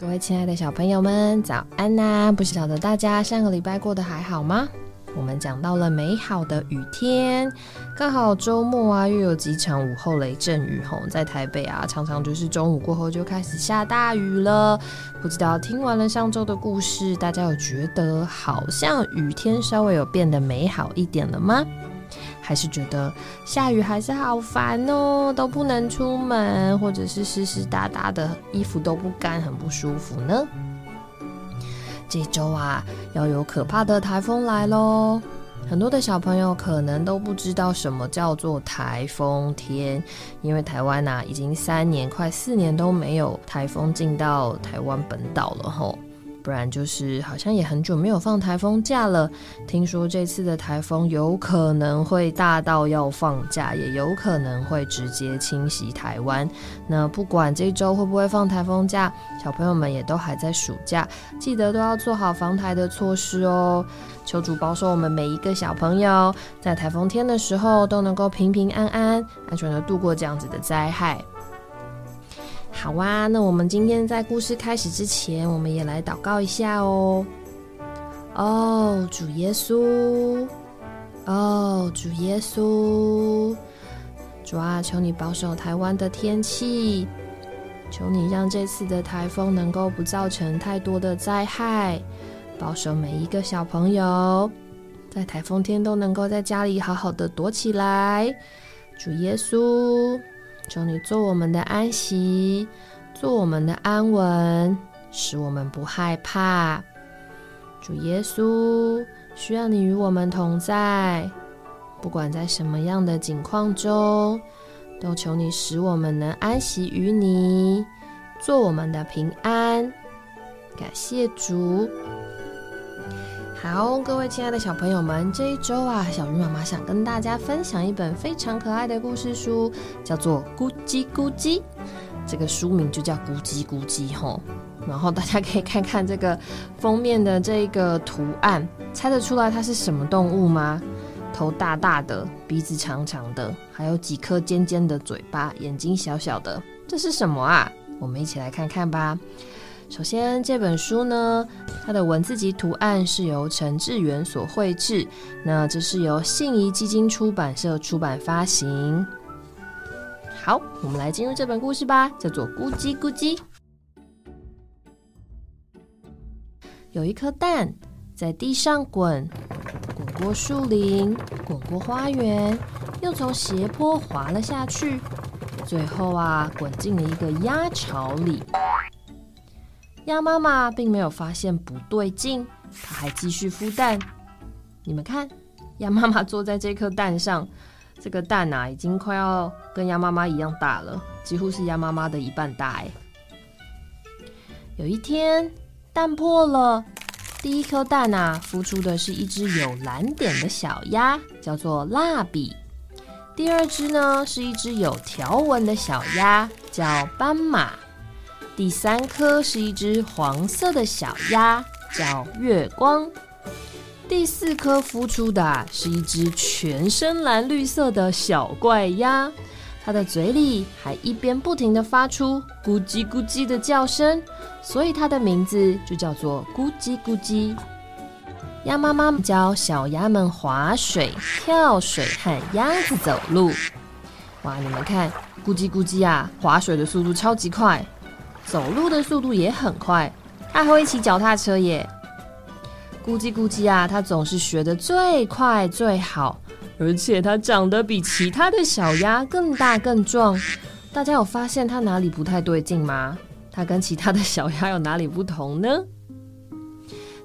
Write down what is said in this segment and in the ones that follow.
各位亲爱的小朋友们，早安呐！不晓得大家上个礼拜过得还好吗？我们讲到了美好的雨天，刚好周末啊，又有几场午后雷阵雨吼，在台北啊，常常就是中午过后就开始下大雨了。不知道听完了上周的故事，大家有觉得好像雨天稍微有变得美好一点了吗？还是觉得下雨还是好烦哦，都不能出门，或者是湿湿哒哒的衣服都不干，很不舒服呢？这周啊，要有可怕的台风来喽！很多的小朋友可能都不知道什么叫做台风天，因为台湾呐已经三年快四年都没有台风进到台湾本岛了吼。不然就是好像也很久没有放台风假了。听说这次的台风有可能会大到要放假，也有可能会直接侵袭台湾。那不管这周会不会放台风假，小朋友们也都还在暑假，记得都要做好防台的措施哦。求主保守我们每一个小朋友，在台风天的时候都能够平平安安、安全的度过这样子的灾害。好啊，那我们今天在故事开始之前，我们也来祷告一下哦。哦，主耶稣，哦，主耶稣，主啊，求你保守台湾的天气，求你让这次的台风能够不造成太多的灾害，保守每一个小朋友在台风天都能够在家里好好的躲起来。主耶稣。求你做我们的安息，做我们的安稳，使我们不害怕。主耶稣，需要你与我们同在，不管在什么样的境况中，都求你使我们能安息于你，做我们的平安。感谢主。好，各位亲爱的小朋友们，这一周啊，小鱼妈妈想跟大家分享一本非常可爱的故事书，叫做《咕叽咕叽》。这个书名就叫《咕叽咕叽》吼。然后大家可以看看这个封面的这个图案，猜得出来它是什么动物吗？头大大的，鼻子长长的，还有几颗尖尖的嘴巴，眼睛小小的，这是什么啊？我们一起来看看吧。首先，这本书呢，它的文字及图案是由陈志远所绘制。那这是由信宜基金出版社出版发行。好，我们来进入这本故事吧，叫做《咕叽咕叽》。有一颗蛋在地上滚，滚过树林，滚过花园，又从斜坡滑了下去，最后啊，滚进了一个鸭巢里。鸭妈妈并没有发现不对劲，它还继续孵蛋。你们看，鸭妈妈坐在这颗蛋上，这个蛋啊，已经快要跟鸭妈妈一样大了，几乎是鸭妈妈的一半大。哎，有一天，蛋破了，第一颗蛋啊，孵出的是一只有蓝点的小鸭，叫做蜡笔；第二只呢，是一只有条纹的小鸭，叫斑马。第三颗是一只黄色的小鸭，叫月光。第四颗孵出的是一只全身蓝绿色的小怪鸭，它的嘴里还一边不停的发出咕叽咕叽的叫声，所以它的名字就叫做咕叽咕叽。鸭妈妈教小鸭们划水、跳水和鸭子走路。哇，你们看，咕叽咕叽啊，划水的速度超级快。走路的速度也很快，它还会骑脚踏车耶！咕叽咕叽啊，它总是学的最快最好，而且它长得比其他的小鸭更大更壮。大家有发现它哪里不太对劲吗？它跟其他的小鸭有哪里不同呢？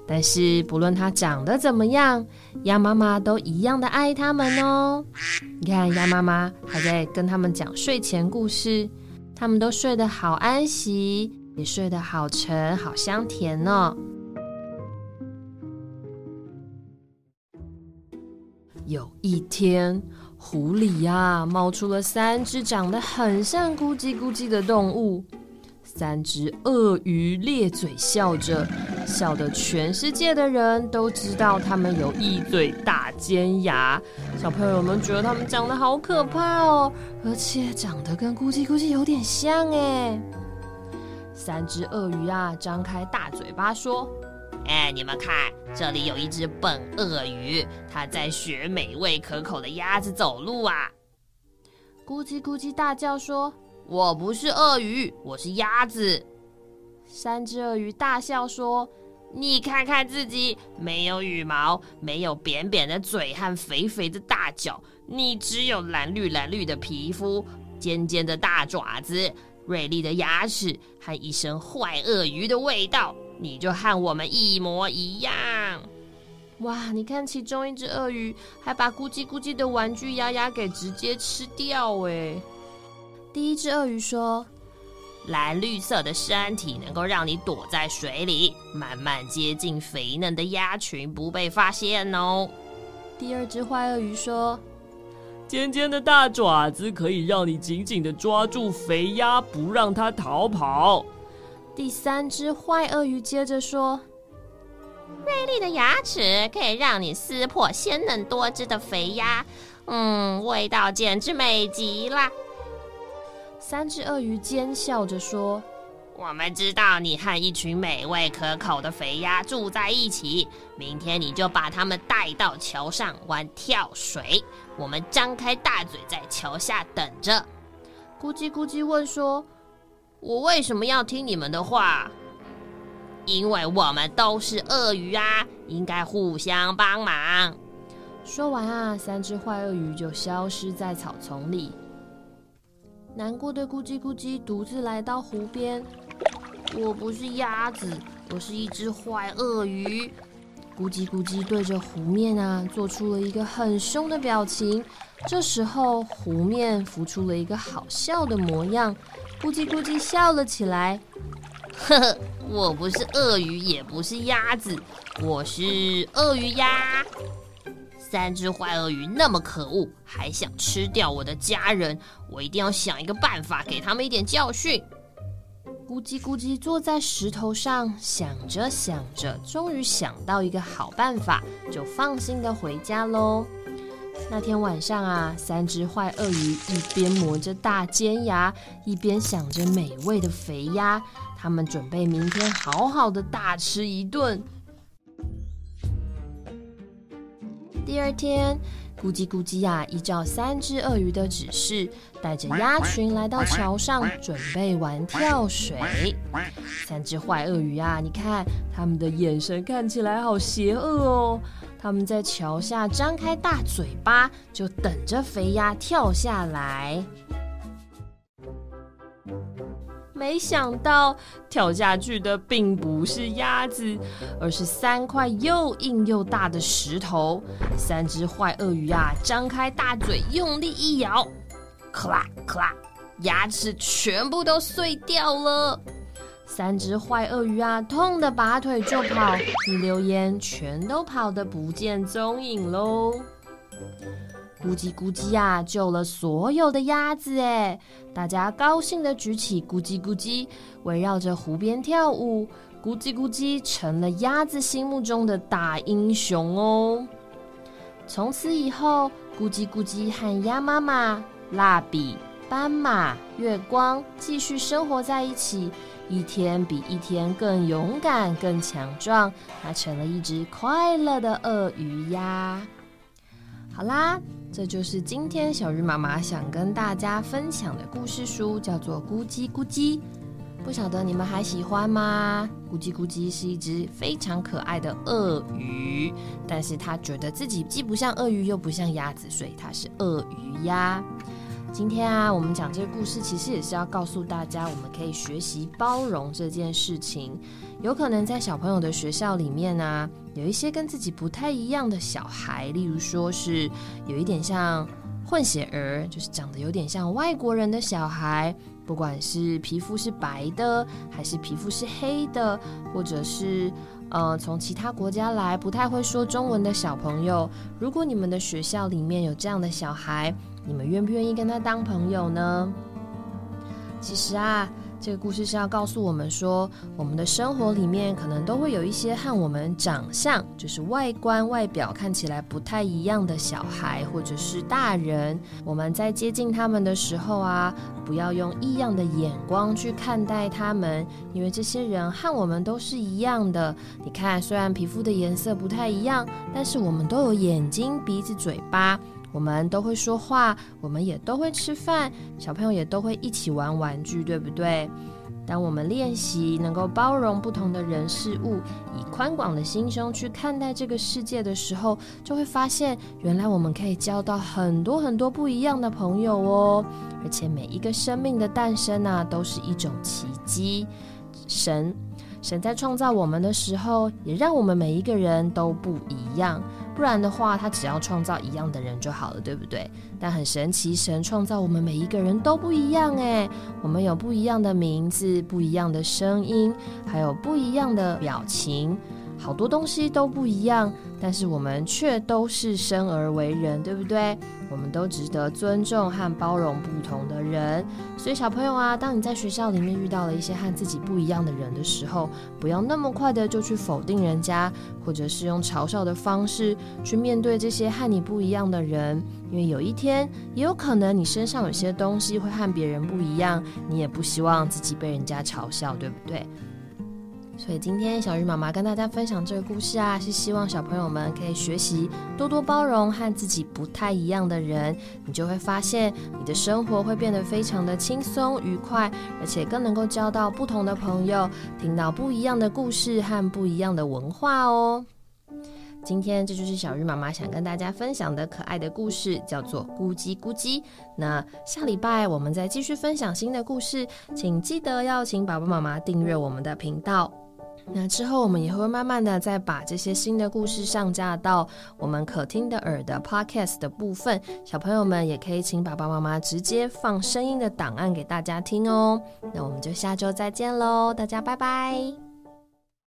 但是不论它长得怎么样，鸭妈妈都一样的爱它们哦。你看，鸭妈妈还在跟它们讲睡前故事。他们都睡得好安息，也睡得好沉、好香甜呢。有一天，湖里呀冒出了三只长得很像咕叽咕叽的动物。三只鳄鱼咧嘴笑着，笑得全世界的人都知道他们有一嘴大尖牙。小朋友们觉得他们长得好可怕哦，而且长得跟咕叽咕叽有点像哎。三只鳄鱼啊，张开大嘴巴说：“哎，你们看，这里有一只笨鳄鱼，它在学美味可口的鸭子走路啊！”咕叽咕叽大叫说：“我不是鳄鱼，我是鸭子。”三只鳄鱼大笑说：“你看看自己，没有羽毛，没有扁扁的嘴和肥肥的大脚，你只有蓝绿蓝绿的皮肤，尖尖的大爪子，锐利的牙齿和一身坏鳄鱼的味道，你就和我们一模一样。”哇！你看，其中一只鳄鱼还把咕叽咕叽的玩具鸭鸭给直接吃掉哎。第一只鳄鱼说：“蓝绿色的身体能够让你躲在水里，慢慢接近肥嫩的鸭群，不被发现哦。”第二只坏鳄鱼说：“尖尖的大爪子可以让你紧紧的抓住肥鸭，不让它逃跑。”第三只坏鳄鱼接着说。锐利的牙齿可以让你撕破鲜嫩多汁的肥鸭，嗯，味道简直美极了。三只鳄鱼奸笑着说：“我们知道你和一群美味可口的肥鸭住在一起，明天你就把它们带到桥上玩跳水。我们张开大嘴在桥下等着。”咕叽咕叽问说：“我为什么要听你们的话？”因为我们都是鳄鱼啊，应该互相帮忙。说完啊，三只坏鳄鱼就消失在草丛里。难过的咕叽咕叽独自来到湖边。我不是鸭子，我是一只坏鳄鱼。咕叽咕叽对着湖面啊，做出了一个很凶的表情。这时候，湖面浮出了一个好笑的模样。咕叽咕叽笑了起来。呵呵，我不是鳄鱼，也不是鸭子，我是鳄鱼鸭。三只坏鳄鱼那么可恶，还想吃掉我的家人，我一定要想一个办法，给他们一点教训。咕叽咕叽坐在石头上，想着想着，终于想到一个好办法，就放心的回家喽。那天晚上啊，三只坏鳄鱼一边磨着大尖牙，一边想着美味的肥鸭。他们准备明天好好的大吃一顿。第二天，咕叽咕叽呀，依照三只鳄鱼的指示，带着鸭群来到桥上，准备玩跳水。三只坏鳄鱼啊，你看他们的眼神看起来好邪恶哦。他们在桥下张开大嘴巴，就等着肥鸭跳下来。没想到跳下去的并不是鸭子，而是三块又硬又大的石头。三只坏鳄鱼啊，张开大嘴，用力一咬，咔啦咔啦，牙齿全部都碎掉了。三只坏鳄鱼啊，痛得拔腿就跑，一溜烟全都跑得不见踪影喽。咕叽咕叽呀，救了所有的鸭子哎！大家高兴的举起咕叽咕叽，围绕着湖边跳舞。咕叽咕叽成了鸭子心目中的大英雄哦。从此以后，咕叽咕叽和鸭妈妈、蜡笔、斑马、月光继续生活在一起，一天比一天更勇敢、更强壮。它成了一只快乐的鳄鱼鸭。好啦。这就是今天小鱼妈妈想跟大家分享的故事书，叫做《咕叽咕叽》。不晓得你们还喜欢吗？咕叽咕叽是一只非常可爱的鳄鱼，但是它觉得自己既不像鳄鱼又不像鸭子，所以它是鳄鱼呀。今天啊，我们讲这个故事，其实也是要告诉大家，我们可以学习包容这件事情。有可能在小朋友的学校里面呢，有一些跟自己不太一样的小孩，例如说是有一点像混血儿，就是长得有点像外国人的小孩，不管是皮肤是白的，还是皮肤是黑的，或者是呃从其他国家来不太会说中文的小朋友，如果你们的学校里面有这样的小孩，你们愿不愿意跟他当朋友呢？其实啊。这个故事是要告诉我们说，我们的生活里面可能都会有一些和我们长相，就是外观外表看起来不太一样的小孩或者是大人。我们在接近他们的时候啊，不要用异样的眼光去看待他们，因为这些人和我们都是一样的。你看，虽然皮肤的颜色不太一样，但是我们都有眼睛、鼻子、嘴巴。我们都会说话，我们也都会吃饭，小朋友也都会一起玩玩具，对不对？当我们练习能够包容不同的人事物，以宽广的心胸去看待这个世界的时候，就会发现，原来我们可以交到很多很多不一样的朋友哦。而且每一个生命的诞生啊，都是一种奇迹。神，神在创造我们的时候，也让我们每一个人都不一样。不然的话，他只要创造一样的人就好了，对不对？但很神奇，神创造我们每一个人都不一样诶，我们有不一样的名字，不一样的声音，还有不一样的表情。好多东西都不一样，但是我们却都是生而为人，对不对？我们都值得尊重和包容不同的人。所以小朋友啊，当你在学校里面遇到了一些和自己不一样的人的时候，不要那么快的就去否定人家，或者是用嘲笑的方式去面对这些和你不一样的人，因为有一天也有可能你身上有些东西会和别人不一样，你也不希望自己被人家嘲笑，对不对？所以今天小鱼妈妈跟大家分享这个故事啊，是希望小朋友们可以学习多多包容和自己不太一样的人，你就会发现你的生活会变得非常的轻松愉快，而且更能够交到不同的朋友，听到不一样的故事和不一样的文化哦。今天这就是小鱼妈妈想跟大家分享的可爱的故事，叫做《咕叽咕叽》。那下礼拜我们再继续分享新的故事，请记得要请爸爸妈妈订阅我们的频道。那之后，我们也会慢慢的再把这些新的故事上架到我们可听的耳的 podcast 的部分，小朋友们也可以请爸爸妈妈直接放声音的档案给大家听哦。那我们就下周再见喽，大家拜拜。